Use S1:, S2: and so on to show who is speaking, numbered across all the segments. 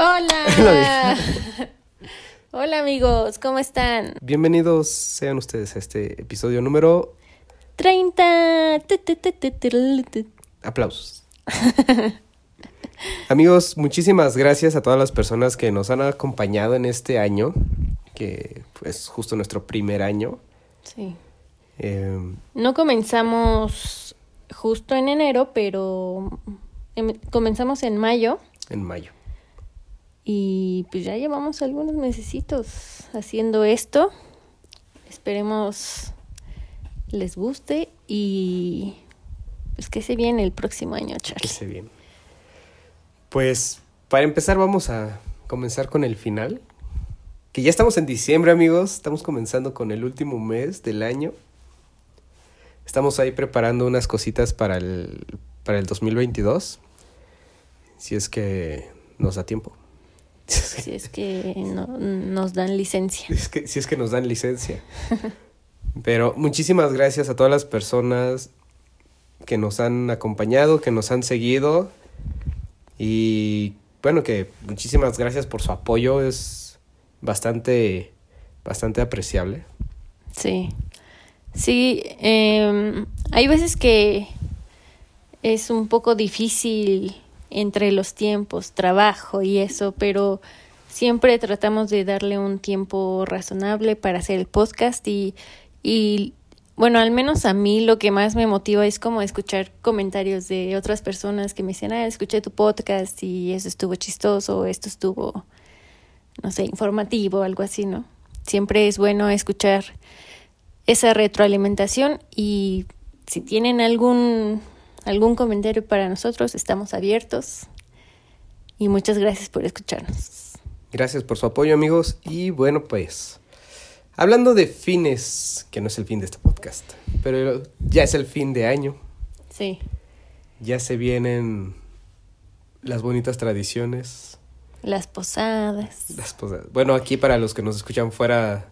S1: Hola. Hola amigos, ¿cómo están?
S2: Bienvenidos sean ustedes a este episodio número
S1: 30. Tu, tu, tu, tu, tu, tu.
S2: aplausos. Amigos, muchísimas gracias a todas las personas que nos han acompañado en este año, que es justo nuestro primer año.
S1: Sí.
S2: Eh,
S1: No comenzamos justo en enero, pero em- comenzamos en mayo
S2: en mayo.
S1: Y pues ya llevamos algunos mesecitos haciendo esto. Esperemos les guste y pues que se viene el próximo año,
S2: Que
S1: Charlie.
S2: se bien. Pues para empezar vamos a comenzar con el final. Que ya estamos en diciembre, amigos. Estamos comenzando con el último mes del año. Estamos ahí preparando unas cositas para el, para el 2022. Si es que nos da tiempo.
S1: Si es que no- nos dan licencia.
S2: Si es que, si es que nos dan licencia. Pero muchísimas gracias a todas las personas que nos han acompañado, que nos han seguido. Y bueno, que muchísimas gracias por su apoyo. Es bastante, bastante apreciable.
S1: Sí, sí, em, hay veces que es un poco difícil entre los tiempos, trabajo y eso, pero siempre tratamos de darle un tiempo razonable para hacer el podcast y, y bueno, al menos a mí lo que más me motiva es como escuchar comentarios de otras personas que me dicen, ah, escuché tu podcast y eso estuvo chistoso, esto estuvo, no sé, informativo, algo así, ¿no? Siempre es bueno escuchar esa retroalimentación y si tienen algún algún comentario para nosotros, estamos abiertos. Y muchas gracias por escucharnos.
S2: Gracias por su apoyo, amigos. Y bueno, pues, hablando de fines, que no es el fin de este podcast, pero ya es el fin de año.
S1: Sí,
S2: Ya se vienen las bonitas tradiciones.
S1: las posadas.
S2: Las posadas. Bueno, aquí para los que nos escuchan fuera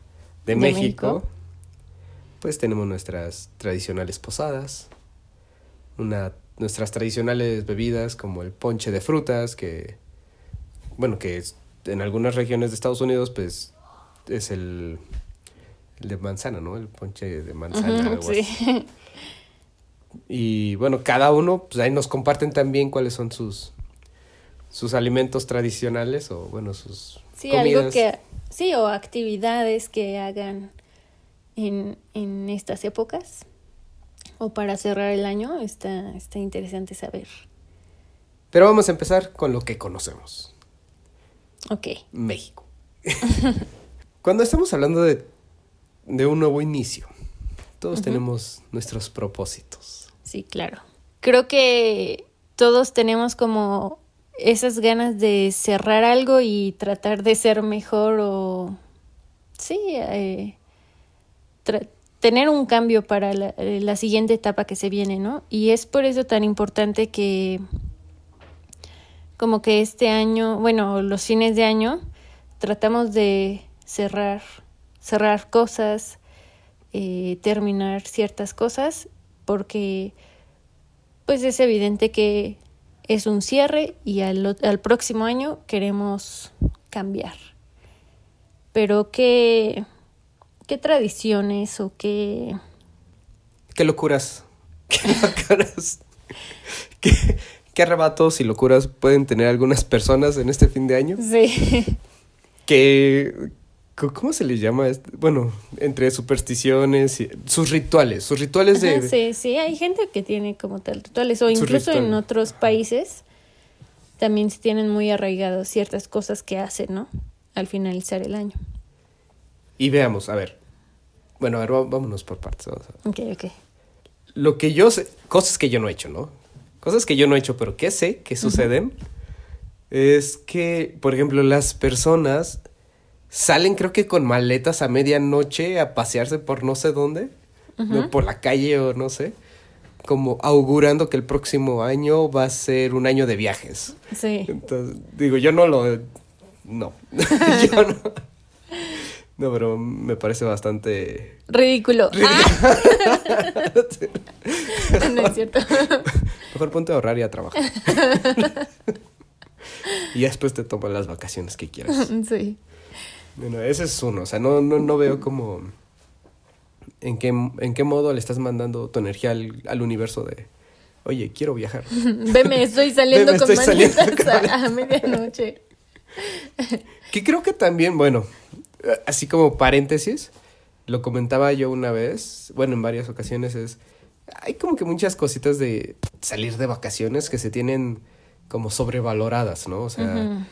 S2: de,
S1: De
S2: México,
S1: México.
S2: pues tenemos nuestras tradicionales posadas, una, nuestras tradicionales bebidas como el ponche de frutas, que, bueno, que es- en algunas regiones de Estados Unidos, pues es el, el de manzana, ¿no? El ponche de manzana.
S1: Sí.
S2: Y bueno, cada uno, pues ahí nos comparten también cuáles son sus, sus alimentos tradicionales o, bueno, sus
S1: Sí,
S2: comidas.
S1: algo que sí o actividades que hagan en, en estas épocas o para cerrar el año, está está interesante saber.
S2: Pero vamos a empezar con lo que conocemos,
S1: Ok.
S2: México. Cuando estamos hablando de, de un nuevo inicio, todos tenemos nuestros propósitos.
S1: Sí, claro. Creo que todos tenemos como esas ganas de cerrar algo y tratar de ser mejor o sí, eh, tra- tener un cambio para la, eh, la siguiente etapa que se viene, ¿no? Y es por eso tan importante que como que este año, bueno, los fines de año, tratamos de cerrar, cerrar cosas, eh, terminar ciertas cosas, porque pues es evidente que es un cierre y al, al próximo año queremos cambiar. Pero qué, qué tradiciones o qué...
S2: ¿Qué locuras? ¿Qué locuras? ¿Qué, qué arrebatos y locuras pueden tener algunas personas en este fin de año?
S1: Sí.
S2: que ¿cómo se les llama? esto? Bueno, entre supersticiones y sus rituales, sus rituales de
S1: Ajá, sí, sí, hay gente que tiene como tal rituales o incluso en otros países también se tienen muy arraigados ciertas cosas que hacen, ¿no? Al finalizar el año.
S2: Y veamos, a ver. Bueno, a ver, vámonos por partes. vamos a ver.
S1: Ok, ok.
S2: Lo que yo sé, cosas que yo no he hecho, ¿no? cosas que yo no he hecho, pero que sé que suceden, es que, por ejemplo, las personas salen creo que con maletas a medianoche a pasearse por no sé dónde, no, por la calle o no sé, como augurando que el próximo año va a ser un año de viajes.
S1: Sí.
S2: Entonces, digo, yo no lo... No, yo no. No, pero me parece bastante...
S1: Ridículo. Ah. no es cierto.
S2: Mejor ponte a ahorrar y a trabajar. y después te tomas las vacaciones que quieras.
S1: Sí.
S2: Bueno, ese es uno. O sea, no, no, no veo como... En qué, en qué modo le estás mandando tu energía al, al universo de... Oye, quiero viajar.
S1: Veme, estoy saliendo
S2: Veme,
S1: con
S2: estoy saliendo
S1: a, a medianoche.
S2: Que creo que también, bueno, así como paréntesis, lo comentaba yo una vez, bueno, en varias ocasiones, es, hay como que muchas cositas de salir de vacaciones que se tienen como sobrevaloradas, ¿no? O sea,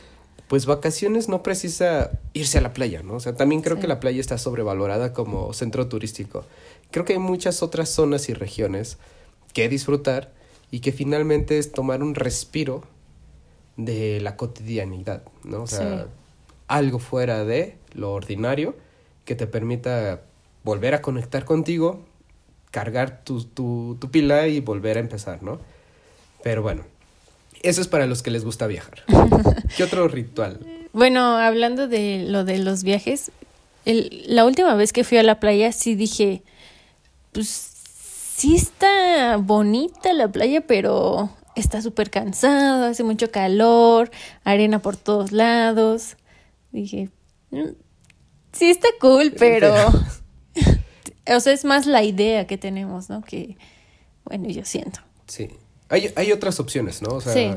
S2: pues vacaciones no precisa irse a la playa, ¿no? O sea, también creo
S1: Sí.
S2: que la playa está sobrevalorada como centro turístico. Creo que hay muchas otras zonas y regiones que disfrutar y que finalmente es tomar un respiro de la cotidianidad, ¿no? O sea,
S1: Sí.
S2: Algo fuera de lo ordinario que te permita volver a conectar contigo, cargar tu, tu, tu pila y volver a empezar, ¿no? Pero bueno, eso es para los que les gusta viajar. ¿Qué otro ritual?
S1: Bueno, hablando de lo de los viajes, el- la última vez que fui a la playa sí dije, pues sí está bonita la playa, pero está súper cansado, hace mucho calor, arena por todos lados. Dije, "Mm, sí está cool, pero... o sea, es más la idea que tenemos, ¿no? Que, bueno, yo siento.
S2: Sí. Hay, hay otras opciones, ¿no? O sea,
S1: Sí.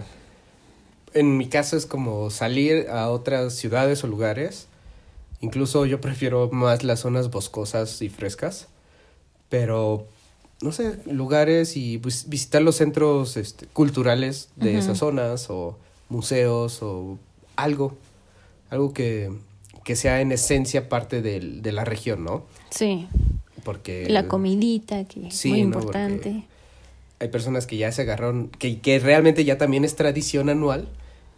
S2: en mi caso es como salir a otras ciudades o lugares. Incluso yo prefiero más las zonas boscosas y frescas. Pero, no sé, lugares y pues, visitar los centros este, culturales de esas zonas o museos o algo. Algo que, que sea en esencia parte del- de la región, ¿no?
S1: Sí,
S2: Porque...
S1: la comidita, que es muy
S2: no, porque-
S1: importante.
S2: hay personas que ya se agarraron, que, que realmente ya también es tradición anual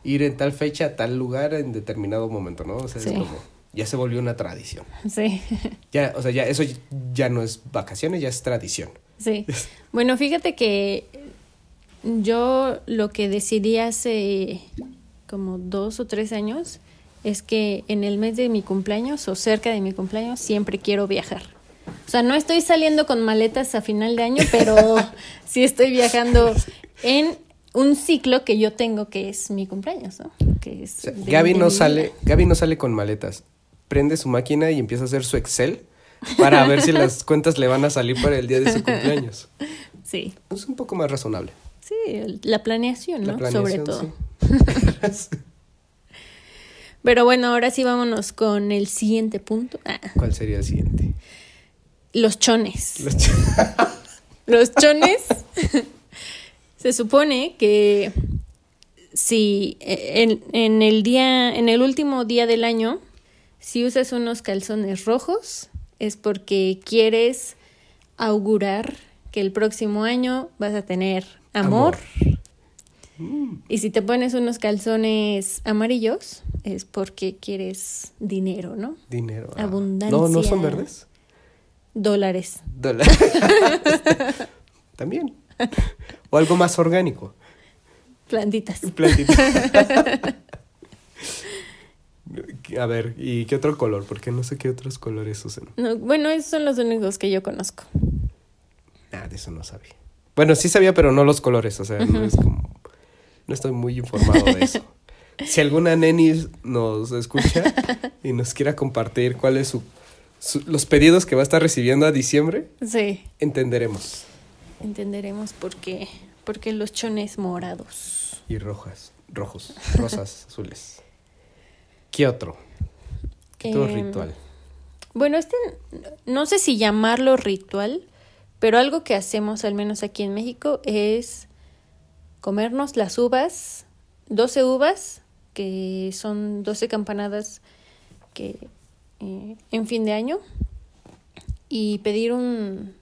S2: ir en tal fecha a tal lugar en determinado momento, ¿no? O sea,
S1: Sí.
S2: es como, ya se volvió una tradición.
S1: Sí.
S2: Ya, o sea, ya eso ya no es vacaciones, ya es tradición.
S1: Sí. Bueno, fíjate que yo lo que decidí hace como dos o tres años es que en el mes de mi cumpleaños o cerca de mi cumpleaños siempre quiero viajar. O sea, no estoy saliendo con maletas a final de año, pero sí estoy viajando en un ciclo que yo tengo que es mi cumpleaños, ¿no? Que es de-
S2: Gaby
S1: de
S2: no sale. Gaby no sale con maletas. Prende su máquina y empieza a hacer su Excel para ver si las cuentas le van a salir para el día de su cumpleaños.
S1: Sí,
S2: Es un poco más razonable.
S1: sí, la planeación, ¿no?
S2: La planeación,
S1: Sobre todo.
S2: sí.
S1: Pero bueno, ahora sí vámonos con el siguiente punto. Ah,
S2: ¿Cuál sería el siguiente?
S1: los chones.
S2: Los ch-
S1: Los chones se supone que si en, en el día, en el último día del año, si usas unos calzones rojos, es porque quieres augurar que el próximo año vas a tener amor. Y si te pones unos calzones amarillos, es porque quieres dinero, ¿no?
S2: Dinero. ah.
S1: Abundancia.
S2: No, no son verdes.
S1: Dólares.
S2: Dólar. También. O algo más orgánico.
S1: Plantitas.
S2: Plantita. A ver, ¿y qué otro color? Porque no sé qué otros colores usan.
S1: No, bueno, esos son los únicos que yo conozco.
S2: Nada, de eso no sabía. Bueno, sí sabía, pero no los colores. O sea, no es como. No estoy muy informado de eso. Si alguna neni nos escucha y nos quiera compartir cuáles su, su- los pedidos que va a estar recibiendo a diciembre,
S1: Sí,
S2: entenderemos.
S1: entenderemos por qué, por qué los chones morados.
S2: Y rojas, rojos, rosas, azules. ¿Qué otro? ¿Qué otro
S1: Em,
S2: ritual?
S1: Bueno, este no sé si llamarlo ritual, pero algo que hacemos al menos aquí en México es comernos las uvas, 12 uvas, que son 12 campanadas que eh, en fin de año y pedir un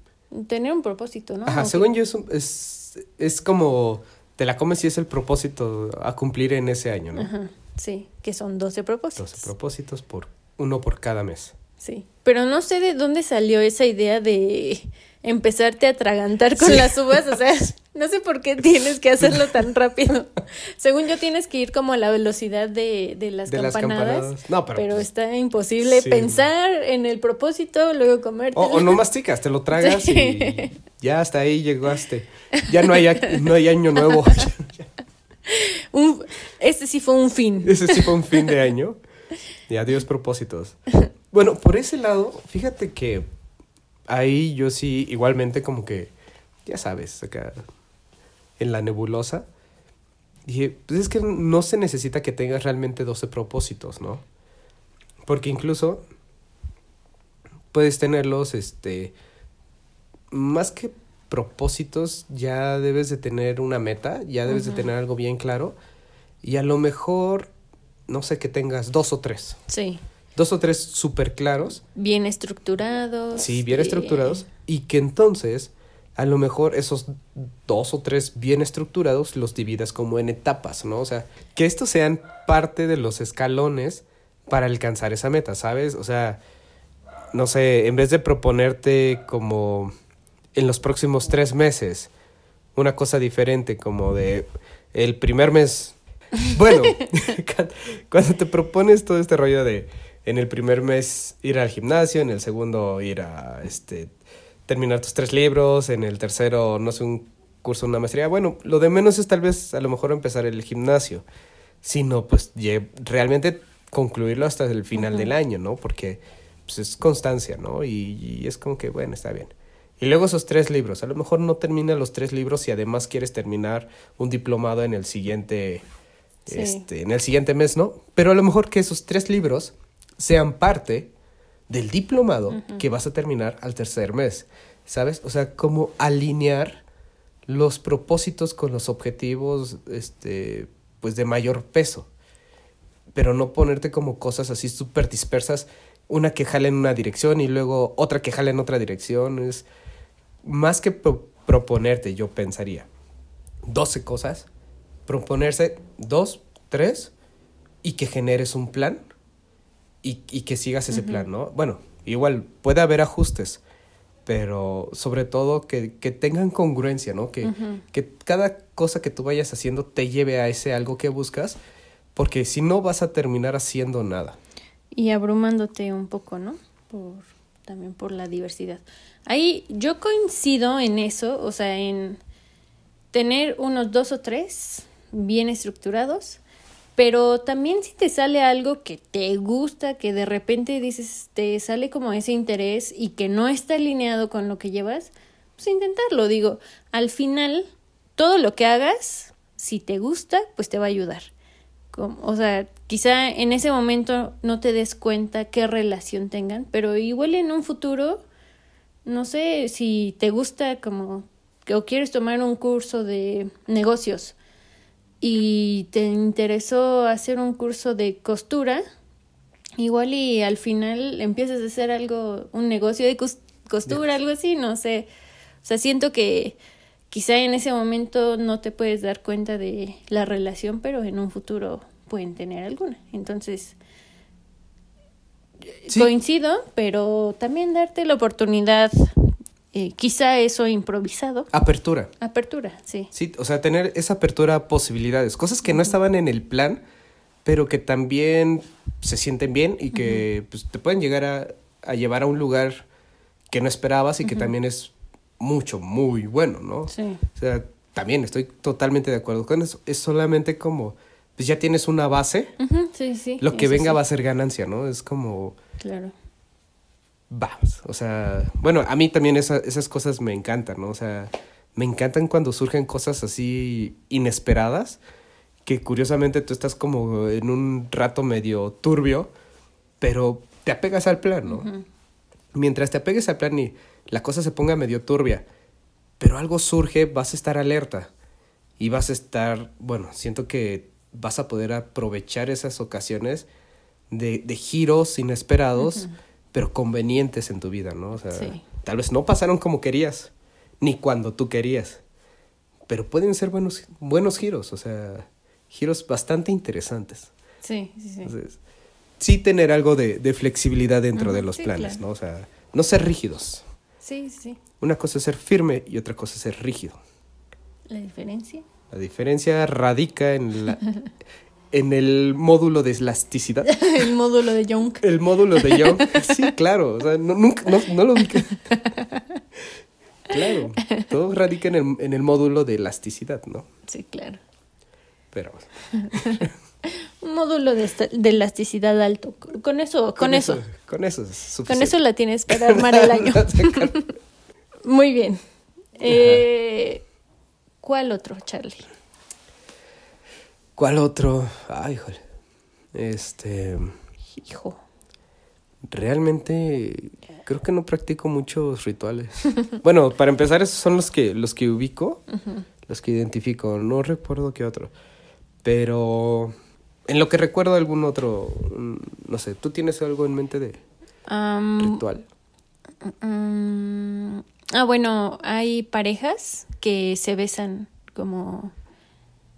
S1: tener un propósito, ¿no?
S2: Ajá, según yo es, un- es, es como te la comes si es el propósito a cumplir en ese año, ¿no?
S1: Ajá, sí, que son 12 propósitos.
S2: 12 propósitos por uno por cada mes.
S1: Sí, pero no sé de dónde salió esa idea de empezarte a atragantar con
S2: Sí.
S1: las uvas, o sea, no sé por qué tienes que hacerlo tan rápido. Según yo tienes que ir como a la velocidad de, de las
S2: De las
S1: campanadas.
S2: No, pero, pues,
S1: está imposible
S2: sí.
S1: pensar en el propósito, luego comerte.
S2: O, o no masticas, te lo tragas
S1: Sí.
S2: y ya hasta ahí llegaste. Ya no hay, no hay año nuevo.
S1: Un- este sí fue un fin.
S2: Ese sí fue un fin de año. Y adiós propósitos. Bueno, por ese lado, fíjate que ahí yo sí, igualmente como que, ya sabes, acá en la nebulosa, dije, pues es que no se necesita que tengas realmente 12 propósitos, ¿no? Porque incluso puedes tenerlos, este, más que propósitos, ya debes de tener una meta, ya debes de tener algo bien claro. Y a lo mejor, no sé, que tengas dos o tres.
S1: Sí,
S2: Dos o tres súper claros.
S1: bien estructurados.
S2: Sí, bien
S1: eh,
S2: estructurados. Y que entonces, a lo mejor esos dos o tres bien estructurados los dividas como en etapas, ¿no? O sea, que estos sean parte de los escalones para alcanzar esa meta, ¿sabes? O sea, no sé, en vez de proponerte como en los próximos tres meses una cosa diferente, como de el primer mes. Bueno, cu- cuando te propones todo este rollo de en el primer mes ir al gimnasio, en el segundo ir a este terminar tus tres libros, en el tercero, no sé, un curso, una maestría. Bueno, lo de menos es tal vez a lo mejor empezar el gimnasio, sino pues realmente concluirlo hasta el final del año, ¿no? Porque pues, es constancia, ¿no? Y, y es como que, bueno, está bien. Y luego esos tres libros, a lo mejor no termina los tres libros y además quieres terminar un diplomado en el siguiente,
S1: Sí.
S2: este, en el siguiente mes, ¿no? Pero a lo mejor que esos tres libros sean parte del diplomado que vas a terminar al tercer mes, ¿sabes? O sea, como alinear los propósitos con los objetivos, este, pues de mayor peso, pero no ponerte como cosas así súper dispersas, una que jale en una dirección y luego otra que jale en otra dirección, es más que pro- proponerte, yo pensaría, 12 cosas, proponerse dos, tres, y que generes un plan y, y que sigas ese plan, ¿no? Bueno, igual puede haber ajustes, pero sobre todo que, que tengan congruencia, ¿no? Que, que cada cosa que tú vayas haciendo te lleve a ese algo que buscas, porque si no vas a terminar haciendo nada.
S1: Y abrumándote un poco, ¿no? Por, también por la diversidad. Ahí yo coincido en eso, o sea, en tener unos dos o tres bien estructurados, pero también si te sale algo que te gusta, que de repente dices, te sale como ese interés y que no está alineado con lo que llevas, pues intentarlo. Digo, al final, todo lo que hagas, si te gusta, pues te va a ayudar. Como- o sea, quizá en ese momento no te des cuenta qué relación tengan, pero igual en un futuro, no sé si te gusta como o quieres tomar un curso de negocios y te interesó hacer un curso de costura, igual y al final empiezas a hacer algo, un negocio de cos- costura, algo así, no sé. O sea, siento que quizá en ese momento no te puedes dar cuenta de la relación, pero en un futuro pueden tener alguna. Entonces,
S2: Sí.
S1: coincido, pero también darte la oportunidad, eh, quizá eso improvisado.
S2: Apertura.
S1: Apertura, sí.
S2: Sí, o sea, tener esa apertura a posibilidades, cosas que no estaban en el plan, pero que también se sienten bien y que pues, te pueden llegar a, a llevar a un lugar que no esperabas y que también es mucho, muy bueno, ¿no?
S1: Sí.
S2: O sea, también estoy totalmente de acuerdo con eso. Es solamente como, pues ya tienes una base,
S1: sí, sí.
S2: lo que
S1: eso
S2: venga
S1: sí,
S2: va a ser ganancia, ¿no? Es como,
S1: Claro.
S2: Vamos, o sea, bueno, a mí también esa- esas cosas me encantan, ¿no? O sea, me encantan cuando surgen cosas así inesperadas, que curiosamente tú estás como en un rato medio turbio, pero te apegas al plan, ¿no? Mientras te apegues al plan y la cosa se ponga medio turbia, pero algo surge, vas a estar alerta y vas a estar, bueno, siento que vas a poder aprovechar esas ocasiones de, de giros inesperados, pero convenientes en tu vida, ¿no? O sea,
S1: Sí.
S2: tal vez no pasaron como querías, ni cuando tú querías, pero pueden ser buenos, buenos giros, o sea, giros bastante interesantes.
S1: Sí, sí, sí.
S2: Entonces, sí tener algo de, de flexibilidad dentro de los
S1: sí,
S2: planes,
S1: claro.
S2: ¿no? O sea, no ser rígidos.
S1: Sí, sí, sí.
S2: Una cosa es ser firme y otra cosa es ser rígido.
S1: La diferencia.
S2: La diferencia radica en, la, en el módulo de elasticidad.
S1: El módulo de Young.
S2: El módulo de Young. Sí, claro. O sea, no, nunca, no, no lo ubiqué. Claro. Todo radica en el, en el módulo de elasticidad, ¿no?
S1: Sí, claro.
S2: Pero
S1: Un módulo de, de elasticidad alto. Con eso, con, eso.
S2: Con eso es
S1: Con
S2: suficiente.
S1: eso la tienes para armar el año. Muy bien. Eh, ¿Cuál otro, Charlie?
S2: ¿Cuál otro? Ay, híjole. Este.
S1: Hijo.
S2: Realmente creo que no practico muchos rituales. bueno, para empezar, esos son los que, los que ubico, los que identifico. No recuerdo qué otro. Pero en lo que recuerdo algún otro, mm, no sé, ¿tú tienes algo en mente de ritual?
S1: mm, ah, bueno, hay parejas que se besan como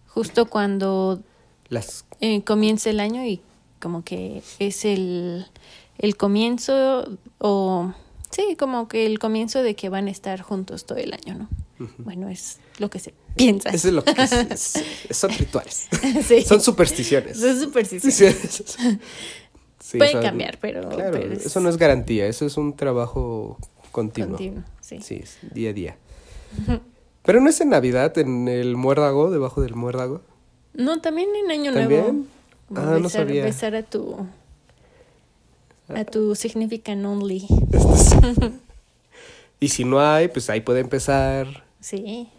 S1: justo cuando
S2: Las
S1: eh, comienza el año y como que es el, el comienzo o sí, como que el comienzo de que van a estar juntos todo el año, ¿no? Bueno, es lo que se piensa.
S2: Eso es lo que es, es- son rituales.
S1: Sí.
S2: Son supersticiones.
S1: Son supersticiones.
S2: Sí,
S1: Pueden
S2: son-
S1: cambiar, pero,
S2: Claro,
S1: pero es
S2: eso no es garantía, eso es un trabajo continuo.
S1: continuo, sí.
S2: Sí, día a día. Pero no es en Navidad, en el muérdago, debajo del muérdago.
S1: No, también en Año
S2: ¿También?
S1: Nuevo.
S2: Ah, no sabía.
S1: besar a tu a tu significant only.
S2: Y si no hay, pues ahí puede empezar.
S1: Sí.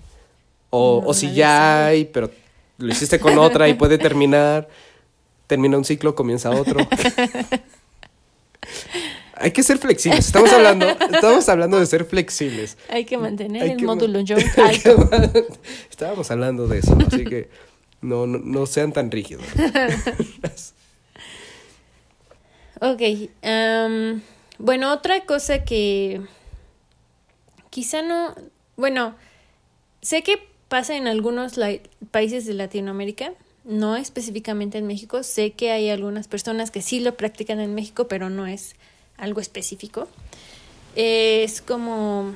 S2: O,
S1: No,
S2: o si ya hay, pero lo hiciste con otra y puede terminar. Termina un ciclo, comienza otro. hay que ser flexibles. Estamos hablando, estamos hablando de ser flexibles.
S1: Hay que mantener
S2: Hay
S1: el
S2: que
S1: módulo
S2: que Estábamos hablando de eso, así que no, no, no sean tan rígidos.
S1: Ok. am, bueno, otra cosa que quizá no. Bueno, sé que pasa en algunos países de Latinoamérica, no específicamente en México. Sé que hay algunas personas que sí lo practican en México, pero no es algo específico. Es como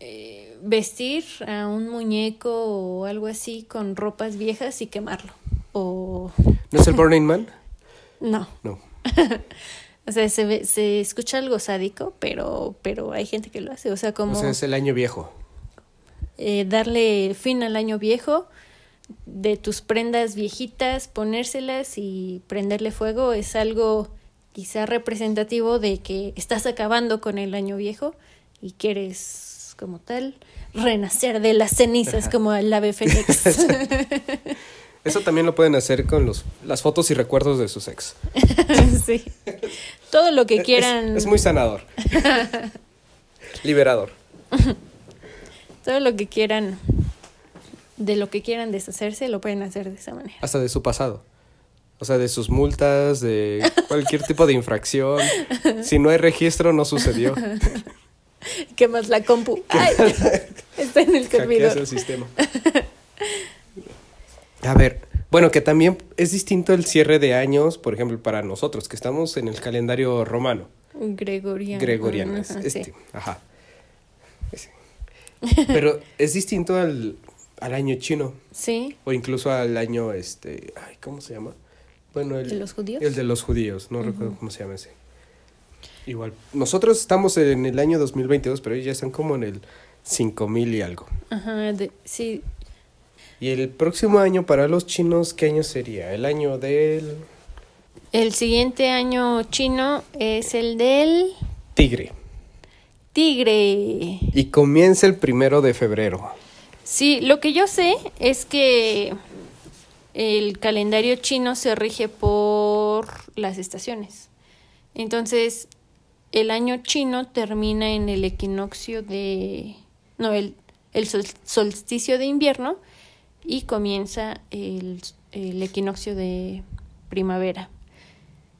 S1: eh, vestir a un muñeco o algo así con ropas viejas y quemarlo. O
S2: ¿No es el Burning Man?
S1: no.
S2: No.
S1: O sea, se, ve- se escucha algo sádico, pero, pero hay gente que lo hace. O sea, como
S2: O sea, es el año viejo.
S1: eh, darle fin al año viejo, de tus prendas viejitas, ponérselas y prenderle fuego es algo quizá representativo de que estás acabando con el año viejo y quieres, como tal, renacer de las cenizas como el ave fénix.
S2: Eso también lo pueden hacer con los, las fotos y recuerdos de sus ex.
S1: sí. Todo lo que
S2: Es-
S1: quieran.
S2: Es, muy sanador. Liberador.
S1: Todo lo que quieran, de lo que quieran deshacerse, lo pueden hacer de esa manera.
S2: Hasta de su pasado. O sea, de sus multas, de cualquier tipo de infracción. Si no hay registro, no sucedió.
S1: ¿Qué más la compu? ¡Ay! Está en el servidor.
S2: el sistema. A ver, bueno, que también es distinto el cierre de años, por ejemplo, para nosotros, que estamos en el calendario romano,
S1: Gregoriano.
S2: gregoriano. es
S1: Ajá,
S2: este,
S1: sí.
S2: ajá. Ese. Pero es distinto al, al año chino,
S1: Sí,
S2: o incluso al año, este, ay, ¿cómo se llama? Bueno, el
S1: ¿De los judíos?
S2: El de los judíos, no recuerdo cómo se llama ese. Igual, nosotros estamos en el año 2022, pero ellos ya están como en el 5000 y algo.
S1: ajá, de- sí.
S2: Y el próximo año para los chinos, ¿qué año sería? El año del
S1: El siguiente año chino es el del
S2: tigre.
S1: tigre.
S2: Y comienza el primero de febrero.
S1: Sí, lo que yo sé es que el calendario chino se rige por las estaciones. Entonces, el año chino termina en el equinoccio de... No, el, el sol- solsticio de invierno y comienza el, el equinoccio de primavera.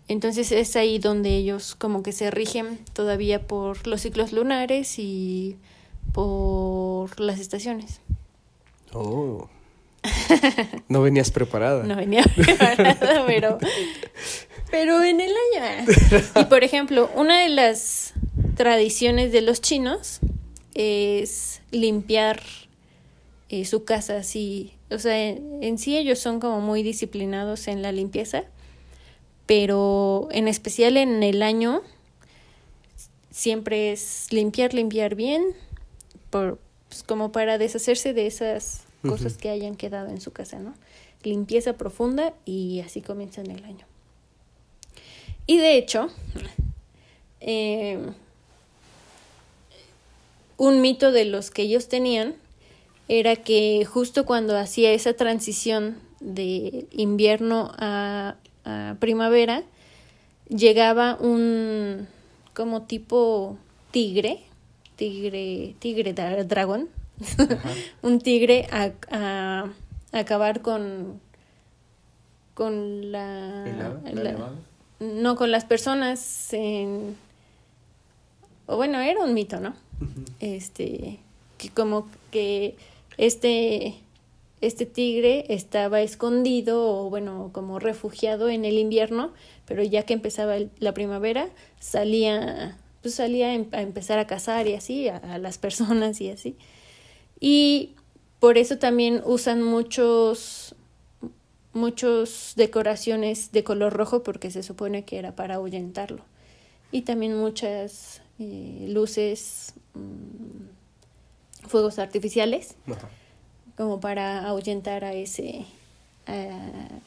S1: Entonces es ahí donde ellos como que se rigen todavía por los ciclos lunares y por las estaciones.
S2: Oh. No venías preparada.
S1: No venía preparada, pero, pero en el año. Y por ejemplo, una de las tradiciones de los chinos es limpiar eh, su casa así. O sea, en, en sí ellos son como muy disciplinados en la limpieza, pero en especial en el año siempre es limpiar, limpiar bien, por, pues, como para deshacerse de esas cosas que hayan quedado en su casa, ¿no? Limpieza profunda y así comienzan el año. Y de hecho, eh, un mito de los que ellos tenían era que justo cuando hacía esa transición de invierno a, a primavera, llegaba un como tipo tigre, tigre, tigre dra- dragón, un tigre a, a- a acabar con con la, la- no con las personas en o bueno era un mito no este que como que este este tigre estaba escondido o bueno como refugiado en el invierno pero ya que empezaba el- la primavera salía pues salía a em- a empezar a cazar y así a, a las personas y así y por eso también usan muchos muchos decoraciones de color rojo porque se supone que era para ahuyentarlo y también muchas eh, luces mm, fuegos artificiales
S2: Ajá.
S1: como para ahuyentar a ese a,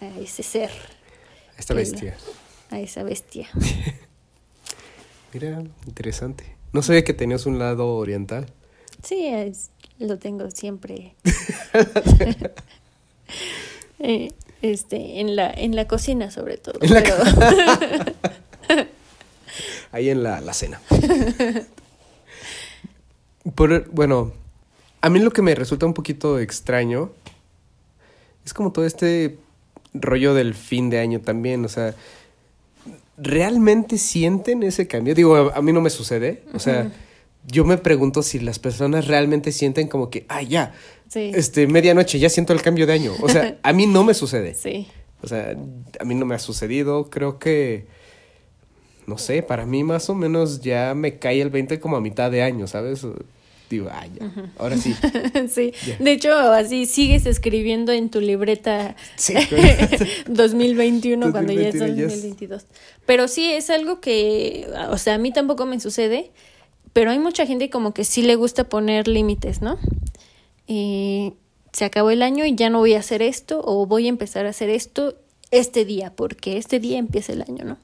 S1: a ese ser
S2: Esta bestia.
S1: a esa bestia
S2: Mira, interesante. No sabía que tenías un lado oriental.
S1: sí es- lo tengo siempre Eh, este en la en la cocina sobre todo
S2: En
S1: pero
S2: Ahí en la, la cena. Por- bueno, a mí lo que me resulta un poquito extraño es como todo este rollo del fin de año también. O sea, ¿realmente sienten ese cambio? Digo, a, a mí no me sucede. O sea. Yo me pregunto si las personas realmente sienten como que, ah, ya,
S1: sí
S2: este, medianoche, ya siento el cambio de año. O sea, a mí no me sucede.
S1: sí
S2: O sea, a mí no me ha sucedido, creo que, no sé, para mí más o menos ya me cae el 20 como a mitad de año, ¿sabes? Digo, ah, ya, ahora sí.
S1: sí, de hecho, así sigues escribiendo en tu libreta
S2: Sí,
S1: 2021 cuando ya es
S2: 2021 ya es-
S1: 2022. Pero sí, es algo que, o sea, a mí tampoco me sucede, pero hay mucha gente como que sí le gusta poner límites, ¿no? Eh, se acabó el año y ya no voy a hacer esto o voy a empezar a hacer esto este día, porque este día empieza el año, ¿no?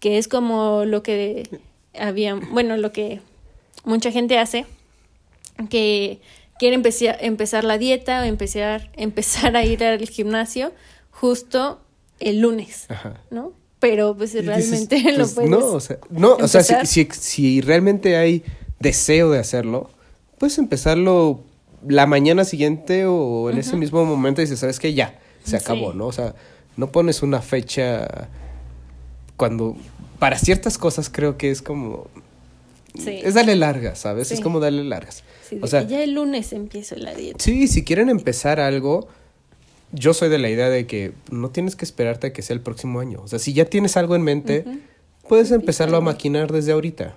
S1: Que es como lo que había, bueno, lo que mucha gente hace que quiere empezar, empezar la dieta o empezar, empezar a ir al gimnasio justo el lunes,
S2: Ajá.
S1: ¿no? Pero pues
S2: dices,
S1: realmente lo
S2: pues,
S1: puedes.
S2: No, o sea, no, o sea si, si, si realmente hay deseo de hacerlo, puedes empezarlo la mañana siguiente o en ese mismo momento y dices, ¿sabes qué? Ya, se acabó,
S1: Sí.
S2: ¿no? O sea, no pones una fecha cuando... Para ciertas cosas creo que es como...
S1: Sí.
S2: Es darle largas, ¿sabes? Es
S1: Sí.
S2: como darle largas.
S1: Sí,
S2: o sea,
S1: ya el lunes empiezo la dieta.
S2: Sí, si quieren empezar algo, yo soy de la idea de que no tienes que esperarte a que sea el próximo año. O sea, si ya tienes algo en mente, puedes empezarlo a maquinar desde ahorita.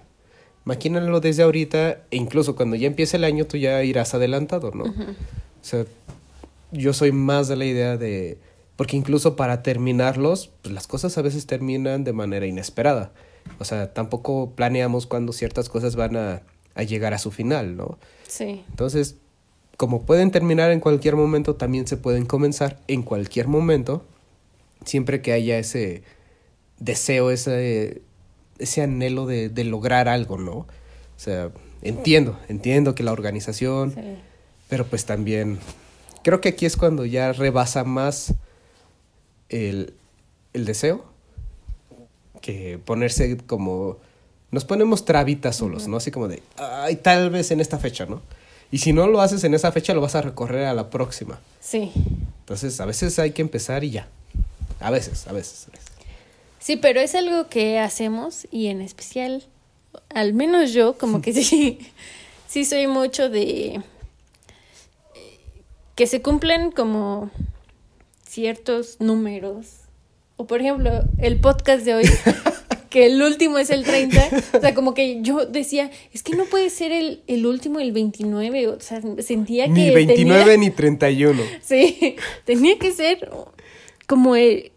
S2: Maquínalo desde ahorita e incluso cuando ya empiece el año tú ya irás adelantado, ¿no? O sea, yo soy más de la idea de... Porque incluso para terminarlos, pues las cosas a veces terminan de manera inesperada. O sea, tampoco planeamos cuando ciertas cosas van a, a llegar a su final, ¿no?
S1: Sí,
S2: Entonces, como pueden terminar en cualquier momento, también se pueden comenzar en cualquier momento, siempre que haya ese deseo, ese, ese anhelo de, de lograr algo, ¿no? O sea, entiendo, entiendo que la organización,
S1: sí.
S2: pero pues también creo que aquí es cuando ya rebasa más el, el deseo que ponerse como... Nos ponemos trabitas solos, ¿no? Así como de, ay, tal vez en esta fecha, ¿no? Y si no lo haces en esa fecha, lo vas a recorrer a la próxima.
S1: Sí.
S2: Entonces, a veces hay que empezar y ya. A veces, a veces. a veces.
S1: Sí, pero es algo que hacemos y en especial, al menos yo, como que sí, sí soy mucho de... que se cumplen como ciertos números. O por ejemplo, el podcast de hoy, que el último es el 30. O sea, como que yo decía, es que no puede ser el, el último el 29. O sea, sentía que...
S2: Ni 29
S1: tenía-
S2: ni 31.
S1: Sí, tenía que ser como el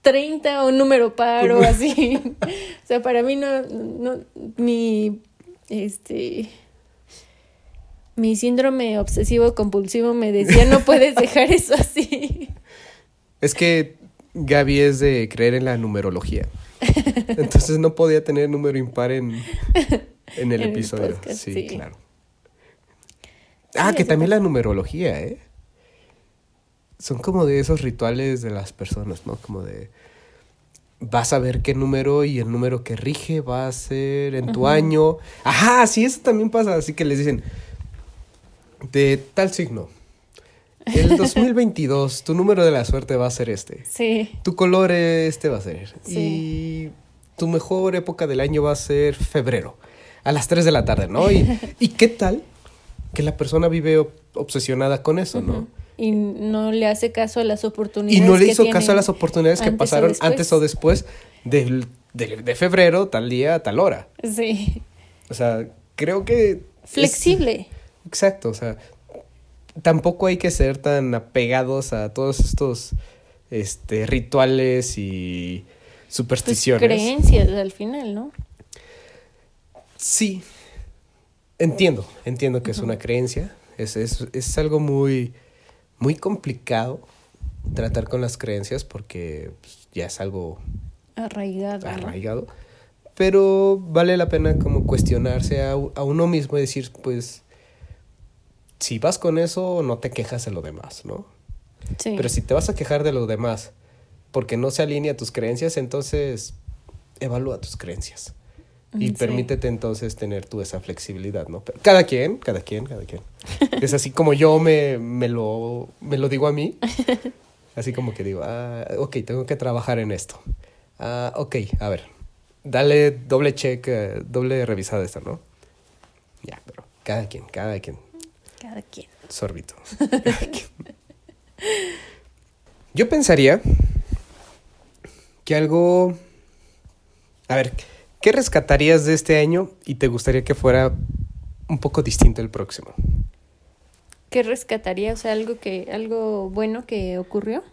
S1: 30 o un número par o así. O sea, para mí no, no, mi, este, mi síndrome obsesivo compulsivo me decía, no puedes dejar eso así.
S2: Es que Gaby es de creer en la numerología. Entonces no podía tener número impar en, en el
S1: En el
S2: episodio.
S1: podcast,
S2: sí,
S1: sí.
S2: claro. Ah,
S1: Sí,
S2: que también la numerología, ¿eh? Son como de esos rituales de las personas, ¿no? Como de vas a ver qué número y el número que rige va a ser en tu año. Ajá, sí, eso también pasa. Así que les dicen, de tal signo. El 2022, tu número de la suerte va a ser este.
S1: Sí,
S2: Tu color este va a ser.
S1: Sí.
S2: Y tu mejor época del año va a ser febrero, a las 3 de la tarde, ¿no? Y, ¿y qué tal que la persona vive ob- obsesionada con eso, ¿no?
S1: y no le hace caso a las oportunidades.
S2: Y no le hizo caso a las oportunidades que
S1: o
S2: pasaron antes o después de, de febrero, tal día, tal hora.
S1: Sí,
S2: O sea, creo que... es-
S1: flexible.
S2: Exacto, o sea, tampoco hay que ser tan apegados a todos estos este, rituales y supersticiones.
S1: Pues creencias al final, ¿no?
S2: Sí, entiendo, entiendo que es una creencia, es, es, es algo muy, muy complicado tratar con las creencias porque pues, ya es algo
S1: Arraigado.
S2: arraigado, pero vale la pena como cuestionarse a, a uno mismo y decir, pues, si vas con eso, no te quejas de lo demás, ¿no?
S1: Sí.
S2: Pero si te vas a quejar de lo demás porque no se alinea a tus creencias, entonces evalúa tus creencias. Y
S1: Mm, sí.
S2: permítete entonces tener tú esa flexibilidad, ¿no? Pero cada quien, cada quien, cada quien. es así como yo me, me, lo, me lo digo a mí. Así como que digo, ah, ok, tengo que trabajar en esto. Ah, ok, a ver, dale doble check, eh, doble revisada esta, ¿no? Ya, pero cada quien, cada quien.
S1: Cada quien.
S2: Sorbito. Yo pensaría que algo... A ver, ¿qué rescatarías de este año y te gustaría que fuera un poco distinto el próximo?
S1: ¿Qué rescataría? O sea, algo que, algo bueno que ocurrió.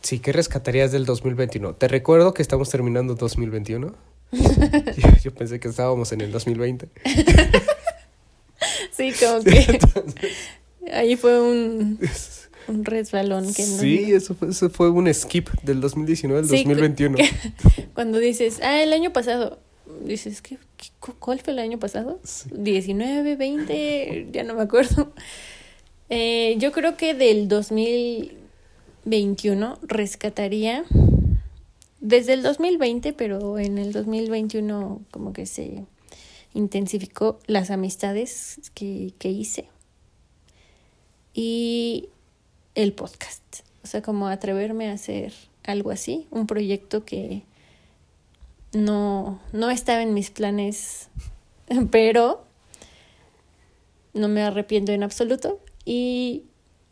S2: Sí, ¿qué rescatarías del 2021? Te recuerdo que estamos terminando 2021. yo, yo pensé que estábamos en el 2020.
S1: Sí, como que ahí fue un, un resbalón que no.
S2: Sí, eso fue, eso fue un skip del 2019 al
S1: Sí,
S2: 2021.
S1: Cuando dices, ah, el año pasado, dices, ¿qué, qué- cu- ¿cuál fue el año pasado?
S2: Sí.
S1: 19, 20, ya no me acuerdo. Eh, yo creo que del 2021 rescataría desde el 2020, pero en el 2021 como que se intensificó las amistades que, que hice y el podcast. O sea, como atreverme a hacer algo así, un proyecto que no, no estaba en mis planes, pero no me arrepiento en absoluto y,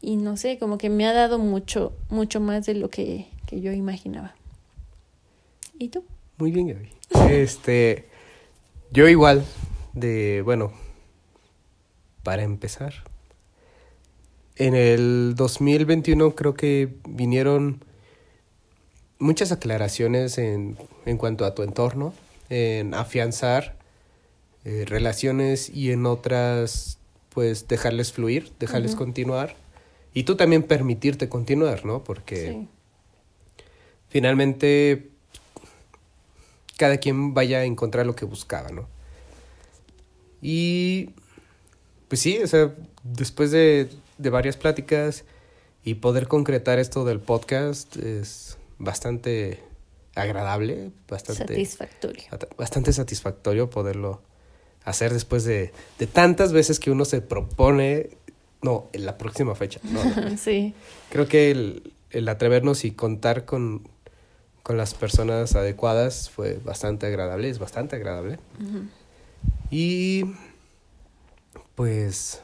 S1: y no sé, como que me ha dado mucho, mucho más de lo que, que yo imaginaba. ¿Y tú?
S2: Muy bien, Gaby. Este, yo igual, de, bueno, para empezar, en el 2021 creo que vinieron muchas aclaraciones en, en cuanto a tu entorno, en afianzar eh, relaciones y en otras, pues, dejarles fluir, dejarles continuar. Y tú también permitirte continuar, ¿no? Porque
S1: Sí.
S2: finalmente cada quien vaya a encontrar lo que buscaba, ¿no? Y pues sí, o sea, después de, de varias pláticas y poder concretar esto del podcast es bastante agradable, bastante,
S1: Satisfactorio.
S2: at- bastante satisfactorio poderlo hacer después de, de tantas veces que uno se propone, no, en la próxima fecha, no, no,
S1: sí.
S2: Creo que el, el atrevernos y contar con, con las personas adecuadas fue bastante agradable, es bastante agradable. Y pues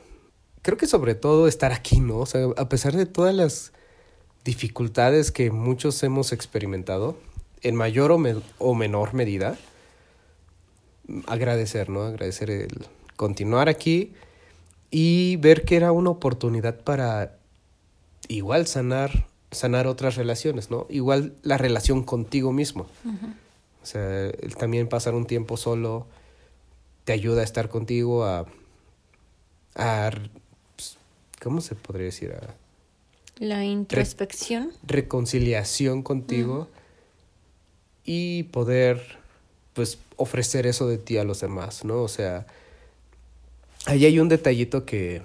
S2: creo que sobre todo estar aquí, ¿no? O sea, a pesar de todas las dificultades que muchos hemos experimentado, en mayor o, o menor medida, agradecer, ¿no? Agradecer el continuar aquí y ver que era una oportunidad para igual sanar, sanar otras relaciones, ¿no? Igual la relación contigo mismo. O sea, el también pasar un tiempo solo te ayuda a estar contigo, a, a pues, ¿cómo se podría decir? A,
S1: la introspección.
S2: reconciliación contigo y poder, pues, ofrecer eso de ti a los demás, ¿no? O sea, ahí hay un detallito que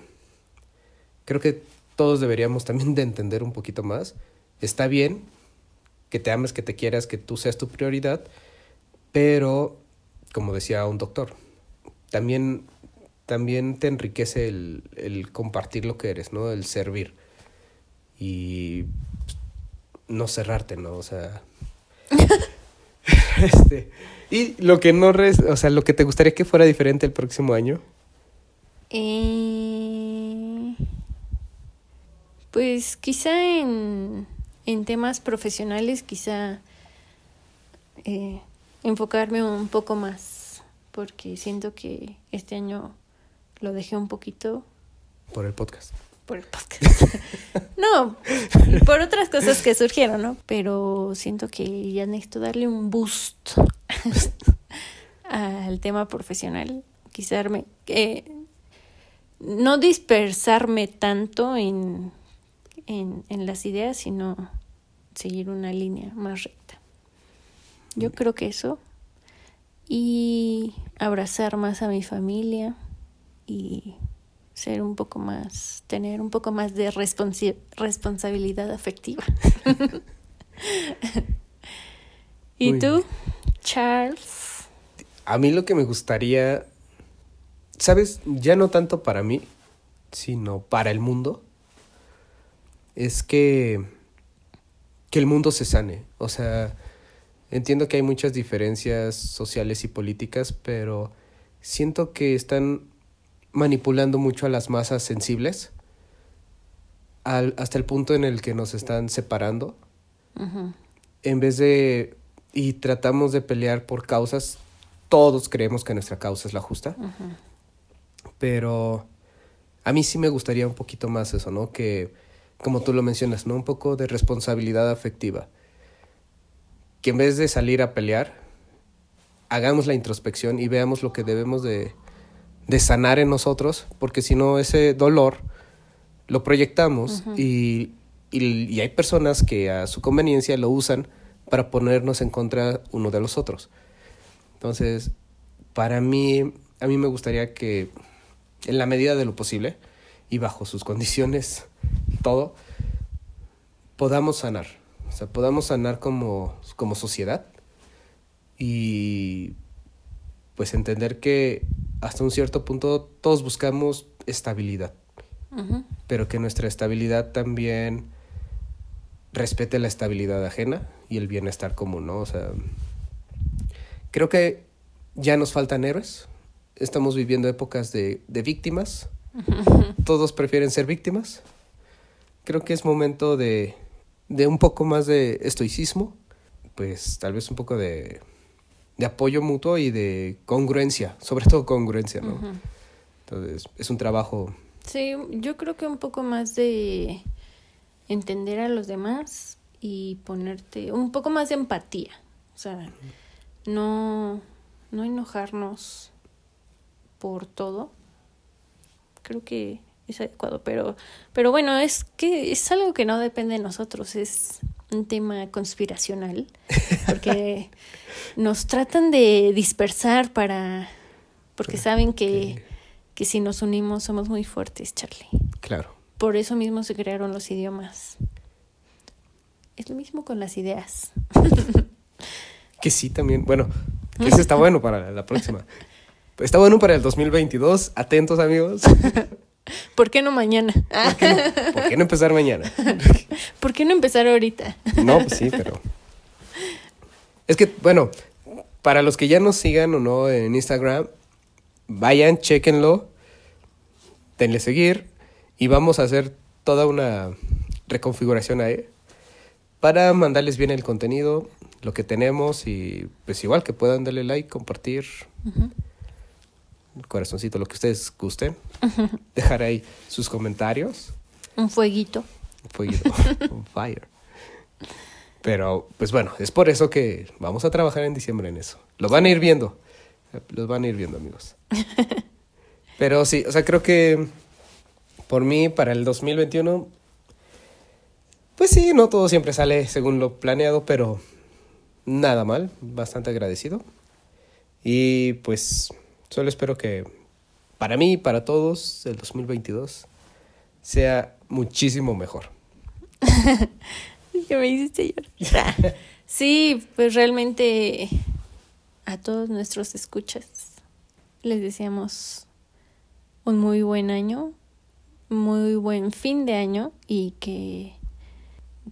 S2: creo que todos deberíamos también de entender un poquito más. Está bien que te ames, que te quieras, que tú seas tu prioridad, pero, como decía un doctor, también, también te enriquece el, el compartir lo que eres, ¿no? El servir. Y no cerrarte, ¿no? O sea... este, y lo que no, res, o sea, lo que te gustaría que fuera diferente el próximo año.
S1: Eh, pues quizá en, en, temas profesionales, quizá eh, enfocarme un poco más, porque siento que este año lo dejé un poquito.
S2: Por el podcast.
S1: Por el podcast. no, por otras cosas que surgieron, ¿no? Pero siento que ya necesito darle un boost al tema profesional. Quizá eh, no dispersarme tanto en, en, en las ideas, sino seguir una línea más recta. Yo creo que eso. Y abrazar más a mi familia y ser un poco más, tener un poco más de responsabilidad afectiva. ¿Y tú, Charles?
S2: A mí lo que me gustaría, sabes, ya no tanto para mí, sino para el mundo, es que, que el mundo se sane. O sea, entiendo que hay muchas diferencias sociales y políticas, pero siento que están manipulando mucho a las masas sensibles al, hasta el punto en el que nos están separando. En vez de... Y tratamos de pelear por causas. Todos creemos que nuestra causa es la justa. Pero a mí sí me gustaría un poquito más eso, ¿no? Que, como tú lo mencionas, ¿no? Un poco de responsabilidad afectiva. Que en vez de salir a pelear, hagamos la introspección y veamos lo que debemos de, de sanar en nosotros, porque si no ese dolor lo proyectamos y, y, hay personas que a su conveniencia lo usan para ponernos en contra uno de los otros. Entonces, para mí, a mí me gustaría que en la medida de lo posible y bajo sus condiciones, todo, podamos sanar. O sea, podamos sanar como, como sociedad y pues entender que hasta un cierto punto todos buscamos estabilidad, pero que nuestra estabilidad también respete la estabilidad ajena y el bienestar común, ¿no? O sea, creo que ya nos faltan héroes, estamos viviendo épocas de, de víctimas, todos prefieren ser víctimas, creo que es momento de, de un poco más de estoicismo, pues tal vez un poco de de apoyo mutuo y de congruencia, sobre todo congruencia, ¿no? Entonces, es un trabajo.
S1: Sí, yo creo que un poco más de entender a los demás y ponerte un poco más de empatía. O sea, no, no enojarnos por todo. Creo que es adecuado, pero, pero bueno, es que es algo que no depende de nosotros, es un tema conspiracional, porque nos tratan de dispersar para, porque saben que, que si nos unimos somos muy fuertes, Charlie.
S2: Claro.
S1: Por eso mismo se crearon los idiomas. Es lo mismo con las ideas.
S2: que sí, también. Bueno, que eso está bueno para la próxima. Está bueno para el 2022. Atentos, amigos.
S1: ¿Por qué no mañana?
S2: ¿Por qué no, empezar mañana?
S1: ¿Por qué no empezar ahorita?
S2: No, pues sí, pero. Es que, bueno, para los que ya nos sigan o no en Instagram, vayan, chequenlo, denle seguir. Y vamos a hacer toda una reconfiguración ahí para mandarles bien el contenido, lo que tenemos y pues igual que puedan darle like, compartir, corazoncito, lo que ustedes gusten, dejar ahí sus comentarios.
S1: Un fueguito.
S2: Un fueguito, un fire. Pero pues bueno, es por eso que vamos a trabajar en diciembre en eso. Lo van a ir viendo, los van a ir viendo amigos. Pero sí, o sea, creo que por mí para el 2021 pues sí, no todo siempre sale según lo planeado, pero nada mal, bastante agradecido. Y pues solo espero que para mí y para todos el 2022 sea muchísimo mejor.
S1: que me hiciste llorar. sí, pues realmente a todos nuestros escuchas les deseamos un muy buen año, muy buen fin de año y que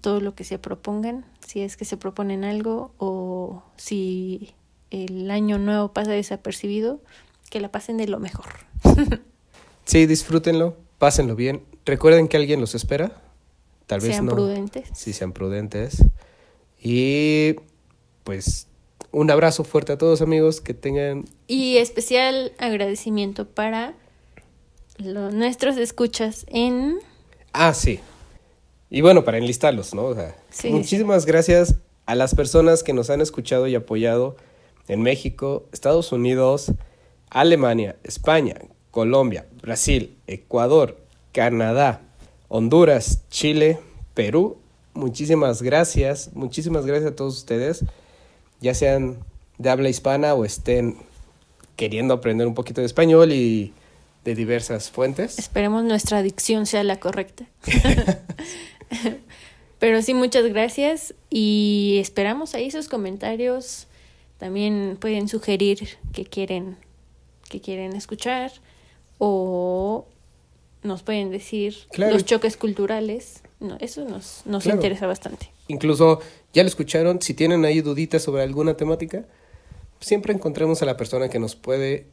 S1: todo lo que se propongan, si es que se proponen algo o si el año nuevo pasa desapercibido, que la pasen de lo mejor.
S2: sí, disfrútenlo, pásenlo bien. Recuerden que alguien los espera. Tal vez
S1: sean prudentes.
S2: Sí, sean prudentes. Y pues un abrazo fuerte a todos amigos que tengan...
S1: Y especial agradecimiento para los, nuestros escuchas en...
S2: Ah, sí. Y bueno, para enlistarlos, ¿no? O sea, muchísimas gracias a las personas que nos han escuchado y apoyado en México, Estados Unidos, Alemania, España, Colombia, Brasil, Ecuador, Canadá, Honduras, Chile, Perú. Muchísimas gracias, muchísimas gracias a todos ustedes, ya sean de habla hispana o estén queriendo aprender un poquito de español y de diversas fuentes.
S1: Esperemos nuestra dicción sea la correcta. Pero sí, muchas gracias y esperamos ahí sus comentarios. También pueden sugerir que quieren, que quieren escuchar o nos pueden decir los choques culturales. No, eso nos, nos interesa bastante.
S2: Incluso, ya lo escucharon, si tienen ahí duditas sobre alguna temática, siempre encontremos a la persona que nos puede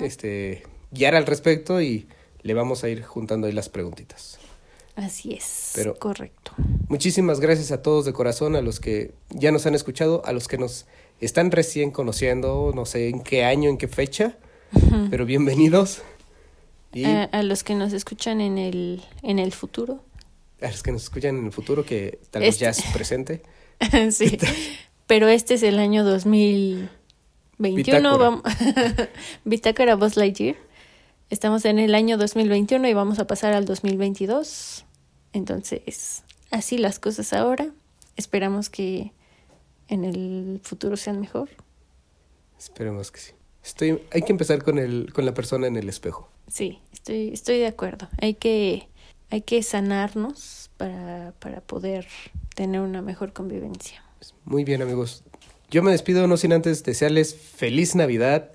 S2: este, guiar al respecto y le vamos a ir juntando ahí las preguntitas.
S1: Así es. correcto.
S2: Muchísimas gracias a todos de corazón, a los que ya nos han escuchado, a los que nos están recién conociendo, no sé en qué año, en qué fecha, pero bienvenidos.
S1: Y a, los que nos escuchan en el, en el futuro.
S2: A los que nos escuchan en el futuro, que tal vez ya es este presente.
S1: sí, pero este es el año 2021. Bitácora. Vamos... Bitácora Buzz Lightyear. Estamos en el año 2021 y vamos a pasar al 2022. Entonces, así las cosas ahora. Esperamos que en el futuro sean mejor.
S2: Esperemos que sí. Estoy, hay que empezar con, el, con la persona en el espejo.
S1: Sí, estoy, estoy de acuerdo. Hay que, hay que sanarnos para, para poder tener una mejor convivencia.
S2: Muy bien, amigos. Yo me despido no sin antes desearles feliz Navidad.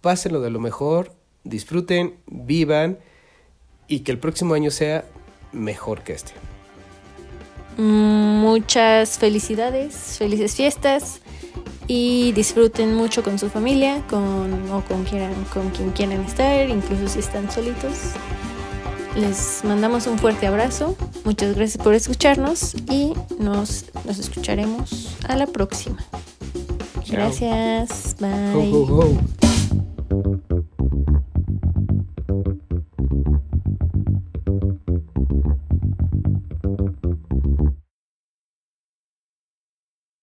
S2: Pásenlo de lo mejor disfruten, vivan y que el próximo año sea mejor que este.
S1: Muchas felicidades, felices fiestas y disfruten mucho con su familia, con o con quien, con quien quieran estar, incluso si están solitos. Les mandamos un fuerte abrazo, muchas gracias por escucharnos y nos, nos escucharemos a la próxima. Gracias, bye.